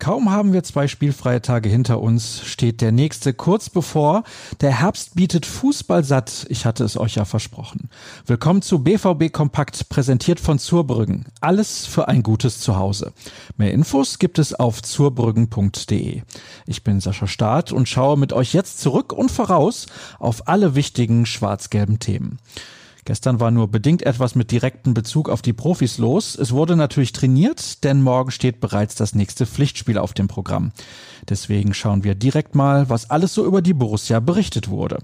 Kaum haben wir zwei spielfreie Tage hinter uns, steht der nächste kurz bevor. Der Herbst bietet Fußball satt. Ich hatte es euch ja versprochen. Willkommen zu BVB Kompakt, präsentiert von Zurbrüggen. Alles für ein gutes Zuhause. Mehr Infos gibt es auf zurbrüggen.de. Ich bin Sascha Staat und schaue mit euch jetzt zurück und voraus auf alle wichtigen schwarz-gelben Themen. Gestern war nur bedingt etwas mit direktem Bezug auf die Profis los. Es wurde natürlich trainiert, denn morgen steht bereits das nächste Pflichtspiel auf dem Programm. Deswegen schauen wir direkt mal, was alles so über die Borussia berichtet wurde.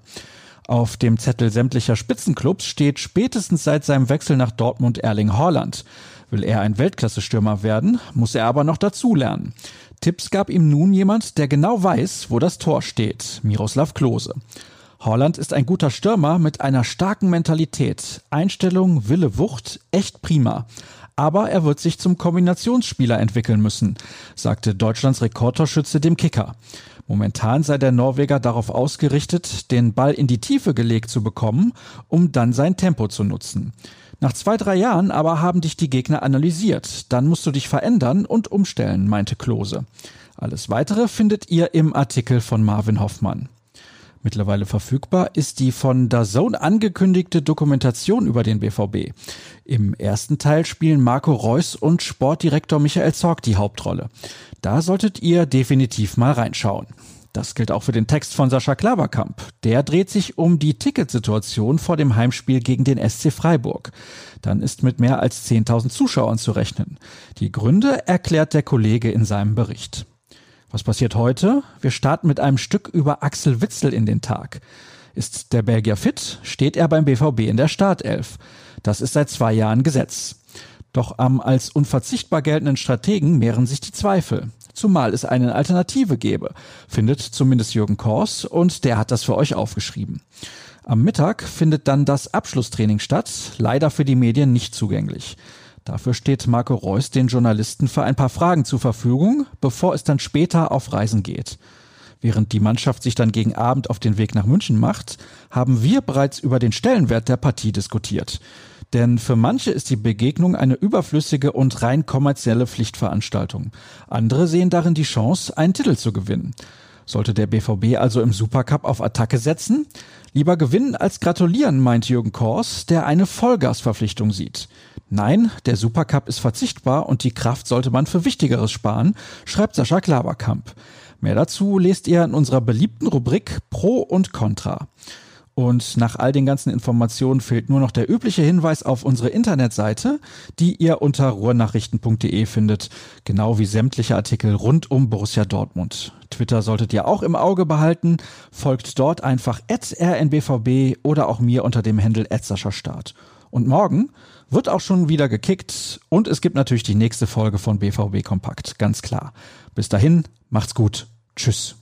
Auf dem Zettel sämtlicher Spitzenclubs steht spätestens seit seinem Wechsel nach Dortmund Erling Haaland. Will er ein Weltklasse-Stürmer werden, muss er aber noch dazulernen. Tipps gab ihm nun jemand, der genau weiß, wo das Tor steht, Miroslav Klose. Holland ist ein guter Stürmer mit einer starken Mentalität. Einstellung, Wille, Wucht, echt prima. Aber er wird sich zum Kombinationsspieler entwickeln müssen, sagte Deutschlands Rekordtorschütze dem Kicker. Momentan sei der Norweger darauf ausgerichtet, den Ball in die Tiefe gelegt zu bekommen, um dann sein Tempo zu nutzen. Nach zwei, drei Jahren aber haben dich die Gegner analysiert. Dann musst du dich verändern und umstellen, meinte Klose. Alles weitere findet ihr im Artikel von Marvin Hoffmann. Mittlerweile verfügbar ist die von DAZN angekündigte Dokumentation über den BVB. Im ersten Teil spielen Marco Reus und Sportdirektor Michael Zorg die Hauptrolle. Da solltet ihr definitiv mal reinschauen. Das gilt auch für den Text von Sascha Klaverkamp. Der dreht sich um die Ticketsituation vor dem Heimspiel gegen den SC Freiburg. Dann ist mit mehr als 10.000 Zuschauern zu rechnen. Die Gründe erklärt der Kollege in seinem Bericht. Was passiert heute? Wir starten mit einem Stück über Axel Witzel in den Tag. Ist der Belgier fit, steht er beim BVB in der Startelf. Das ist seit zwei Jahren Gesetz. Doch am als unverzichtbar geltenden Strategen mehren sich die Zweifel. Zumal es eine Alternative gäbe, findet zumindest Jürgen Kors und der hat das für euch aufgeschrieben. Am Mittag findet dann das Abschlusstraining statt, leider für die Medien nicht zugänglich. Dafür steht Marco Reus den Journalisten für ein paar Fragen zur Verfügung, bevor es dann später auf Reisen geht. Während die Mannschaft sich dann gegen Abend auf den Weg nach München macht, haben wir bereits über den Stellenwert der Partie diskutiert. Denn für manche ist die Begegnung eine überflüssige und rein kommerzielle Pflichtveranstaltung. Andere sehen darin die Chance, einen Titel zu gewinnen. Sollte der BVB also im Supercup auf Attacke setzen? Lieber gewinnen als gratulieren, meint Jürgen Kors, der eine Vollgasverpflichtung sieht. Nein, der Supercup ist verzichtbar und die Kraft sollte man für Wichtigeres sparen, schreibt Sascha Klaverkamp. Mehr dazu lest ihr in unserer beliebten Rubrik Pro und Contra. Und nach all den ganzen Informationen fehlt nur noch der übliche Hinweis auf unsere Internetseite, die ihr unter ruhrnachrichten.de findet, genau wie sämtliche Artikel rund um Borussia Dortmund. Twitter solltet ihr auch im Auge behalten, folgt dort einfach rnbvb oder auch mir unter dem Handel Start. Und morgen wird auch schon wieder gekickt und es gibt natürlich die nächste Folge von BVB Kompakt, ganz klar. Bis dahin, macht's gut. Tschüss.